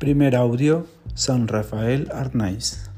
Primer audio, San Rafael Arnaiz.